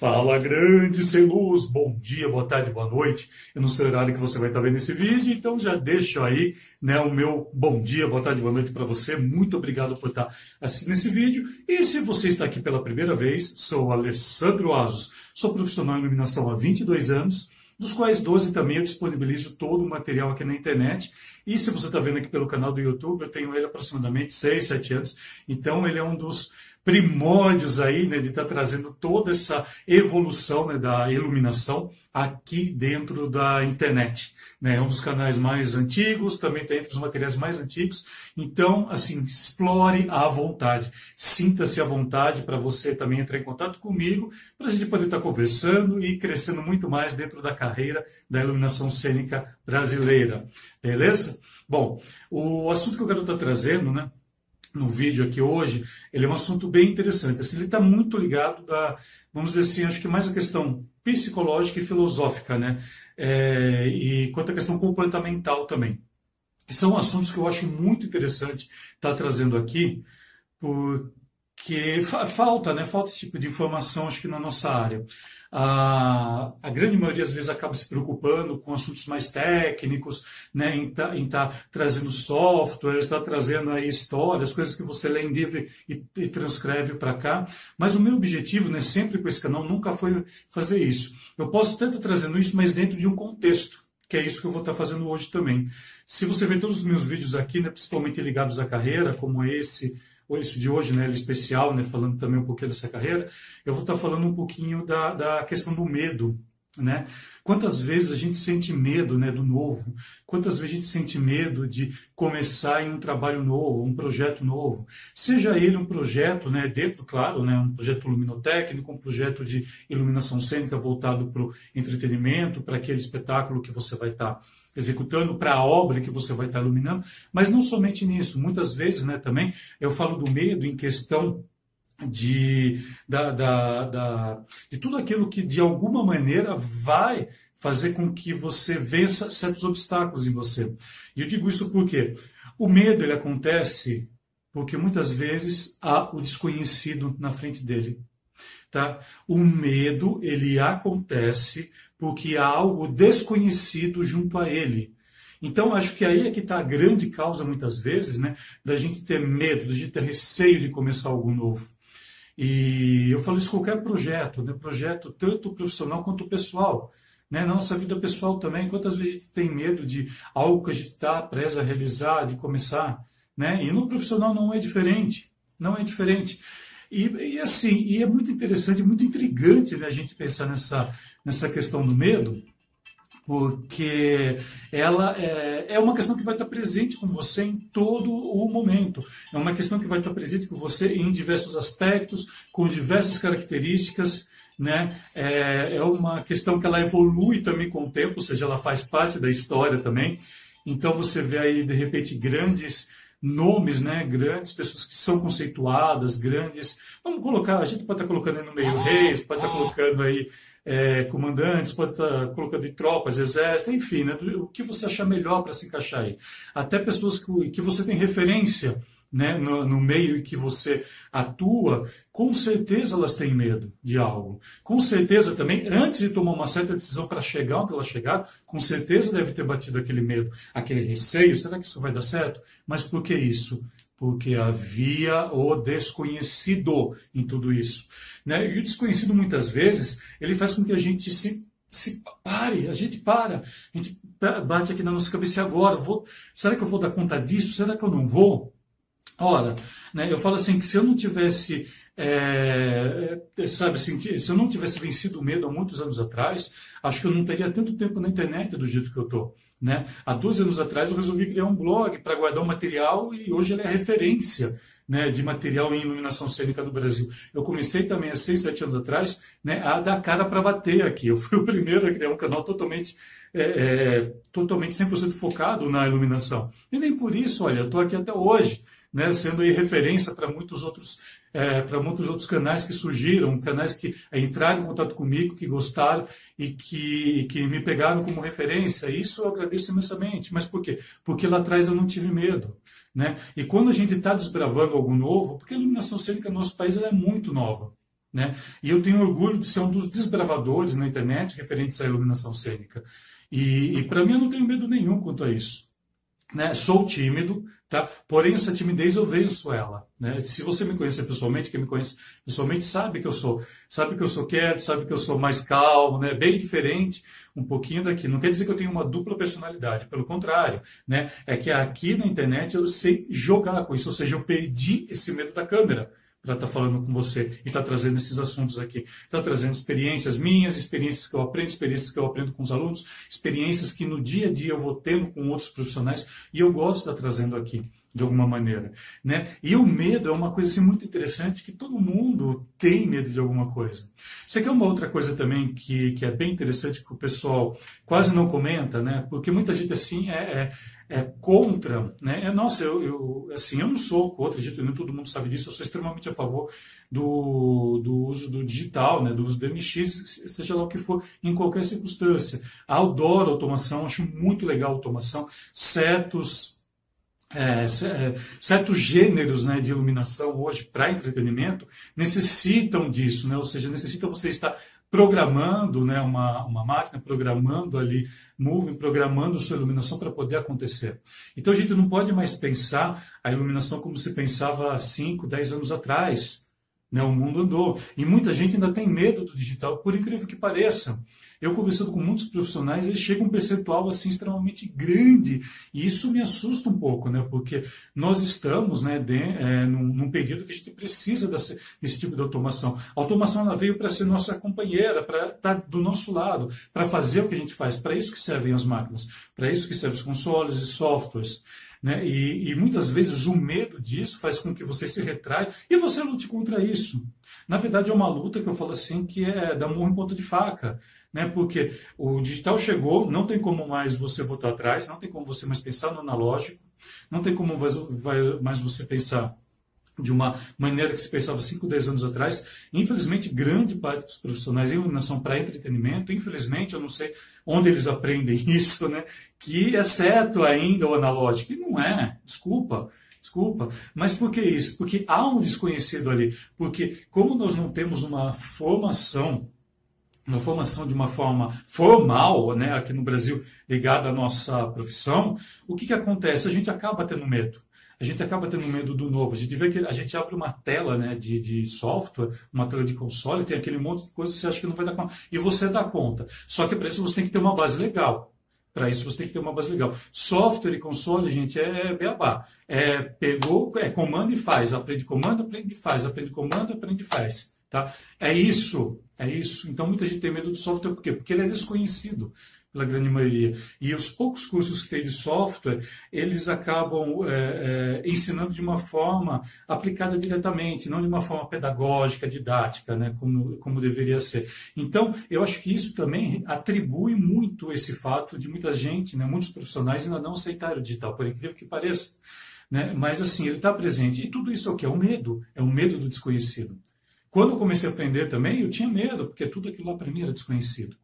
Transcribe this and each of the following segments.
Fala grande, sem luz, bom dia, boa tarde, boa noite. Eu não sei o horário que você vai estar vendo esse vídeo, então já deixo aí né, o meu bom dia, boa tarde, boa noite para você. Muito obrigado por estar assistindo esse vídeo. E se você está aqui pela primeira vez, sou Alessandro Asos, sou profissional em iluminação há 22 anos, dos quais 12 também eu disponibilizo todo o material aqui na internet. E se você está vendo aqui pelo canal do YouTube, eu tenho ele aproximadamente 6, 7 anos, então ele é um dos primórdios aí, né, de estar tá trazendo toda essa evolução né, da iluminação aqui dentro da internet. Né, é um dos canais mais antigos, também está entre os materiais mais antigos. Então, assim, explore à vontade. Sinta-se à vontade para você também entrar em contato comigo, para a gente poder estar tá conversando e crescendo muito mais dentro da carreira da iluminação cênica brasileira. Beleza? Bom, o assunto que eu quero estar tá trazendo, né? No vídeo aqui hoje, ele é um assunto bem interessante. Assim, ele está muito ligado da, vamos dizer assim, acho que mais a questão psicológica e filosófica, né? É, e quanto à questão comportamental também. São assuntos que eu acho muito interessante estar tá trazendo aqui, porque falta, né? Falta esse tipo de informação, acho que na nossa área a, a grande maioria às vezes acaba se preocupando com assuntos mais técnicos, né, em estar tá, tá trazendo software, está trazendo aí histórias, coisas que você lê em livro e, e transcreve para cá. Mas o meu objetivo, né, sempre com esse canal, nunca foi fazer isso. Eu posso estar trazendo isso, mas dentro de um contexto que é isso que eu vou estar fazendo hoje também. Se você ver todos os meus vídeos aqui, né, principalmente ligados à carreira, como esse, isso de hoje, né, especial, né, falando também um pouquinho dessa carreira, eu vou estar falando um pouquinho da, da questão do medo, né? Quantas vezes a gente sente medo né, do novo? Quantas vezes a gente sente medo de começar em um trabalho novo, um projeto novo? Seja ele um projeto, né, dentro, claro, né, um projeto luminotécnico, um projeto de iluminação cênica voltado para o entretenimento, para aquele espetáculo que você vai estar executando para a obra que você vai estar iluminando, mas não somente nisso, muitas vezes né, também eu falo do medo em questão de, da, da, da, de tudo aquilo que de alguma maneira vai fazer com que você vença certos obstáculos em você. E eu digo isso porque o medo ele acontece porque muitas vezes há o desconhecido na frente dele. Tá? O medo ele acontece porque há algo desconhecido junto a ele. Então, acho que aí é que está a grande causa, muitas vezes, né, da gente ter medo, da gente ter receio de começar algo novo. E eu falo isso em qualquer projeto, né, projeto tanto profissional quanto pessoal. Né, na nossa vida pessoal também, quantas vezes a gente tem medo de algo que a gente está presa a realizar, de começar. Né? E no profissional não é diferente. Não é diferente. E, e, assim, e é muito interessante, muito intrigante né, a gente pensar nessa, nessa questão do medo, porque ela é, é uma questão que vai estar presente com você em todo o momento. É uma questão que vai estar presente com você em diversos aspectos, com diversas características. Né? É, é uma questão que ela evolui também com o tempo, ou seja, ela faz parte da história também. Então você vê aí, de repente, grandes nomes, né, grandes pessoas que são conceituadas, grandes. Vamos colocar, a gente pode estar colocando aí no meio reis, pode estar colocando aí é, comandantes, pode estar colocando em tropas, exército, enfim, né, o que você achar melhor para se encaixar aí. Até pessoas que, que você tem referência né, no, no, meio em que você atua, com certeza elas têm medo de algo. Com certeza também, antes de tomar uma certa decisão para chegar onde ela chegar, com certeza deve ter batido aquele medo, aquele receio: será que isso vai dar certo? Mas por que isso? Porque havia o desconhecido em tudo isso. Né? E o desconhecido, muitas vezes, ele faz com que a gente se se pare, a gente para, a gente bate aqui na nossa cabeça agora, vou, será que eu vou dar conta disso? Será que eu não vou? Ora, né, eu falo assim que se eu não tivesse, é, sabe assim, se eu não tivesse vencido o medo há muitos anos atrás, acho que eu não teria tanto tempo na internet do jeito que eu estou. Né? Há 12 anos atrás eu resolvi criar um blog para guardar o material e hoje ele é referência né, de material em iluminação cênica do Brasil. Eu comecei também há 6, 7 anos atrás né, a dar cara para bater aqui. Eu fui o primeiro a criar um canal totalmente, é, é, totalmente 100% focado na iluminação. E nem por isso, olha, eu estou aqui até hoje né, sendo aí referência para muitos outros é, para muitos outros canais que surgiram, canais que entraram em contato comigo, que gostaram e que, que me pegaram como referência. Isso eu agradeço imensamente. Mas por quê? Porque lá atrás eu não tive medo. Né? E quando a gente está desbravando algo novo, porque a iluminação cênica no nosso país é muito nova. Né? E eu tenho orgulho de ser um dos desbravadores na internet referentes à iluminação cênica. E, e para mim eu não tenho medo nenhum quanto a isso. Né? Sou tímido, tá? Porém essa timidez eu venço ela, né? Se você me conhecer pessoalmente, quem me conhece pessoalmente sabe que eu sou, sabe que eu sou quieto, sabe que eu sou mais calmo, né? Bem diferente um pouquinho daqui. Não quer dizer que eu tenho uma dupla personalidade, pelo contrário, né? É que aqui na internet eu sei jogar com isso, ou seja, eu perdi esse medo da câmera para estar tá falando com você e estar tá trazendo esses assuntos aqui. Está trazendo experiências minhas, experiências que eu aprendo, experiências que eu aprendo com os alunos, experiências que no dia a dia eu vou tendo com outros profissionais e eu gosto de estar tá trazendo aqui de alguma maneira, né? E o medo é uma coisa assim, muito interessante que todo mundo tem medo de alguma coisa. Isso aqui é uma outra coisa também que, que é bem interessante que o pessoal quase não comenta, né? Porque muita gente assim é, é, é contra, né? É, nossa, eu, eu, assim eu não sou contra, acredito, nem todo mundo sabe disso. Eu sou extremamente a favor do, do uso do digital, né? Do uso do MX, seja lá o que for, em qualquer circunstância. Adoro automação, acho muito legal a automação. Certos é, é, certos gêneros né, de iluminação hoje para entretenimento necessitam disso, né? ou seja, necessita você estar programando né, uma, uma máquina, programando ali, moving, programando sua iluminação para poder acontecer. Então a gente não pode mais pensar a iluminação como se pensava há 5, 10 anos atrás. Né? O mundo andou. E muita gente ainda tem medo do digital, por incrível que pareça. Eu conversando com muitos profissionais, eles chegam um percentual assim extremamente grande e isso me assusta um pouco, né? Porque nós estamos, né, de, é, num, num, período que a gente precisa desse, desse tipo de automação. A automação ela veio para ser nossa companheira, para estar tá do nosso lado, para fazer o que a gente faz. Para isso que servem as máquinas, para isso que servem os consoles e softwares. Né? E, e, muitas vezes o medo disso faz com que você se retraia e você lute contra isso. Na verdade, é uma luta que eu falo assim que é da murro em ponta de faca né? Porque o digital chegou, não tem como mais você voltar atrás, não tem como você mais pensar no analógico, não tem como mais você pensar de uma maneira que se pensava 5, 10 anos atrás. Infelizmente, grande parte dos profissionais em iluminação para entretenimento, infelizmente, eu não sei onde eles aprendem isso, né? que é certo ainda o analógico. E não é, desculpa. Desculpa, mas por que isso? Porque há um desconhecido ali. Porque, como nós não temos uma formação uma formação de uma forma formal, né, aqui no Brasil, ligada à nossa profissão, o que, que acontece? A gente acaba tendo medo. A gente acaba tendo medo do novo. A gente vê que a gente abre uma tela né, de, de software, uma tela de console, tem aquele monte de coisa que você acha que não vai dar conta. E você dá conta. Só que para isso você tem que ter uma base legal. Para isso você tem que ter uma base legal. Software e console, gente, é beabá. É, pegou, é comando e faz. Aprende comando, aprende e faz. Aprende comando, aprende e faz. Tá? É isso, é isso. Então muita gente tem medo do software, por quê? Porque ele é desconhecido pela grande maioria. E os poucos cursos que tem de software, eles acabam é, é, ensinando de uma forma aplicada diretamente, não de uma forma pedagógica, didática, né, como, como deveria ser. Então, eu acho que isso também atribui muito esse fato de muita gente, né, muitos profissionais ainda não aceitarem o digital, por incrível que pareça. Né? Mas assim, ele está presente. E tudo isso é o que? É o medo, é o medo do desconhecido. Quando eu comecei a aprender também, eu tinha medo, porque tudo aquilo lá para mim era desconhecido.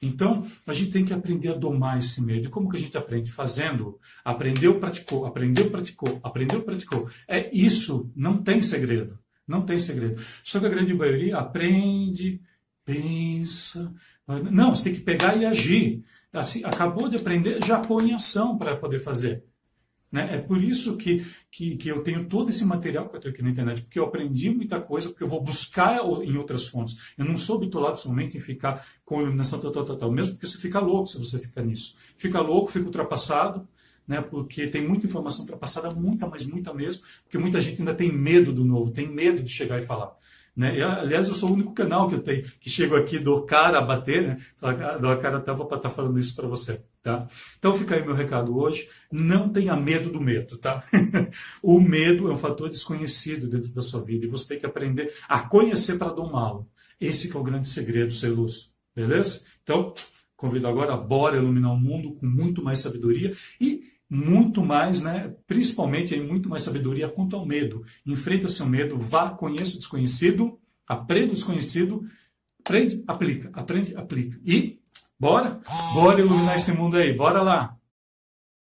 Então, a gente tem que aprender a domar esse medo. E como que a gente aprende? Fazendo. Aprendeu, praticou, aprendeu, praticou, aprendeu, praticou. É isso, não tem segredo. Não tem segredo. Só que a grande maioria aprende, pensa. Não, você tem que pegar e agir. Assim, acabou de aprender, já põe em ação para poder fazer. Né? É por isso que, que, que, eu tenho todo esse material que eu tenho aqui na internet, porque eu aprendi muita coisa, porque eu vou buscar em outras fontes. Eu não sou bitolado somente em ficar com iluminação tal, tal, tal, tal, mesmo porque você fica louco se você ficar nisso. Fica louco, fica ultrapassado, né? porque tem muita informação ultrapassada, muita, mas muita mesmo, porque muita gente ainda tem medo do novo, tem medo de chegar e falar. Né? Eu, aliás, eu sou o único canal que eu tenho que chego aqui do cara a bater, né? do cara tava para estar tá falando isso para você. Tá? Então fica aí meu recado hoje. Não tenha medo do medo, tá? o medo é um fator desconhecido dentro da sua vida e você tem que aprender a conhecer para domá-lo. Esse é o grande segredo, ser luz. Beleza? Então, convido agora a bora iluminar o mundo com muito mais sabedoria e muito mais, né, principalmente aí, muito mais sabedoria quanto ao medo. Enfrenta seu medo, vá, conheça o desconhecido, aprenda o desconhecido, aprende, aplica, aprende, aplica. E bora, bora iluminar esse mundo aí, bora lá.